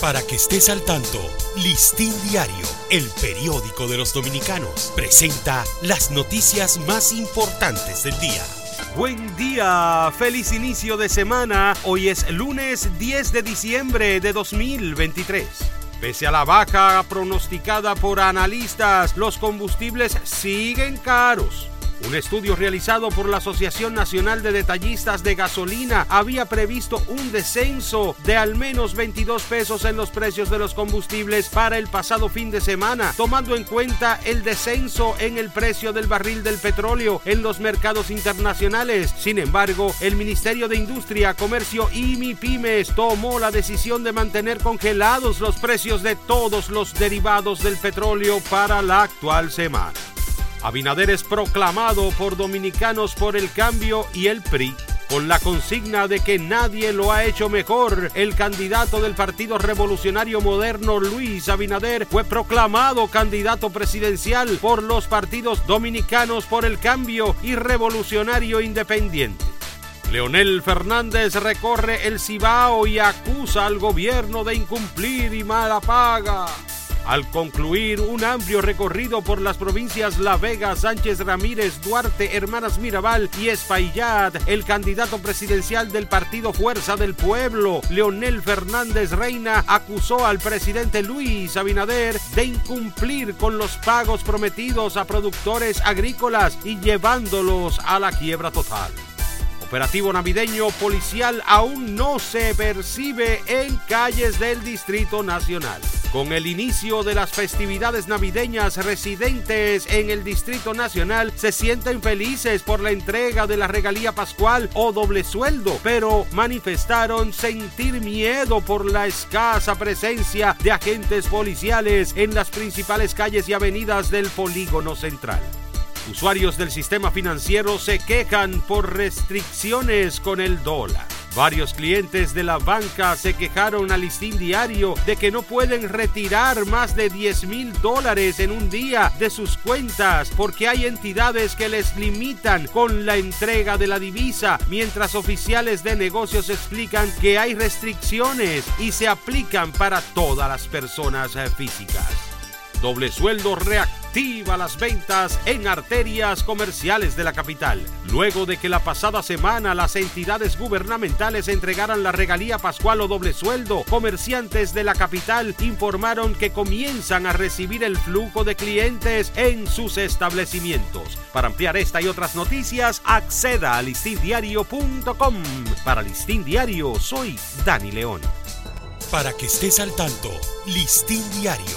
Para que estés al tanto, Listín Diario, el periódico de los dominicanos, presenta las noticias más importantes del día. Buen día, feliz inicio de semana. Hoy es lunes 10 de diciembre de 2023. Pese a la baja pronosticada por analistas, los combustibles siguen caros. Un estudio realizado por la Asociación Nacional de Detallistas de Gasolina había previsto un descenso de al menos 22 pesos en los precios de los combustibles para el pasado fin de semana, tomando en cuenta el descenso en el precio del barril del petróleo en los mercados internacionales. Sin embargo, el Ministerio de Industria, Comercio y MIPIMES tomó la decisión de mantener congelados los precios de todos los derivados del petróleo para la actual semana. Abinader es proclamado por Dominicanos por el Cambio y el PRI. Con la consigna de que nadie lo ha hecho mejor, el candidato del Partido Revolucionario Moderno, Luis Abinader, fue proclamado candidato presidencial por los partidos Dominicanos por el Cambio y Revolucionario Independiente. Leonel Fernández recorre el Cibao y acusa al gobierno de incumplir y mala paga. Al concluir un amplio recorrido por las provincias La Vega, Sánchez Ramírez, Duarte, Hermanas Mirabal y Espaillat, el candidato presidencial del partido Fuerza del Pueblo, Leonel Fernández Reina, acusó al presidente Luis Abinader de incumplir con los pagos prometidos a productores agrícolas y llevándolos a la quiebra total operativo navideño policial aún no se percibe en calles del Distrito Nacional. Con el inicio de las festividades navideñas, residentes en el Distrito Nacional se sienten felices por la entrega de la regalía pascual o doble sueldo, pero manifestaron sentir miedo por la escasa presencia de agentes policiales en las principales calles y avenidas del polígono central. Usuarios del sistema financiero se quejan por restricciones con el dólar. Varios clientes de la banca se quejaron al listín diario de que no pueden retirar más de 10 mil dólares en un día de sus cuentas porque hay entidades que les limitan con la entrega de la divisa, mientras oficiales de negocios explican que hay restricciones y se aplican para todas las personas físicas. Doble sueldo reactiva las ventas en arterias comerciales de la capital. Luego de que la pasada semana las entidades gubernamentales entregaran la regalía pascual o doble sueldo, comerciantes de la capital informaron que comienzan a recibir el flujo de clientes en sus establecimientos. Para ampliar esta y otras noticias, acceda a listindiario.com. Para Listín Diario, soy Dani León. Para que estés al tanto, Listín Diario,